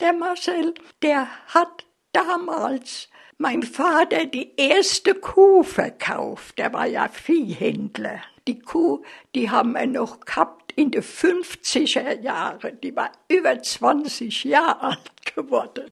Der Marcel, der hat damals mein Vater die erste Kuh verkauft. Der war ja Viehhändler. Die Kuh, die haben wir noch gehabt in den 50er Jahren. Die war über 20 Jahre alt geworden.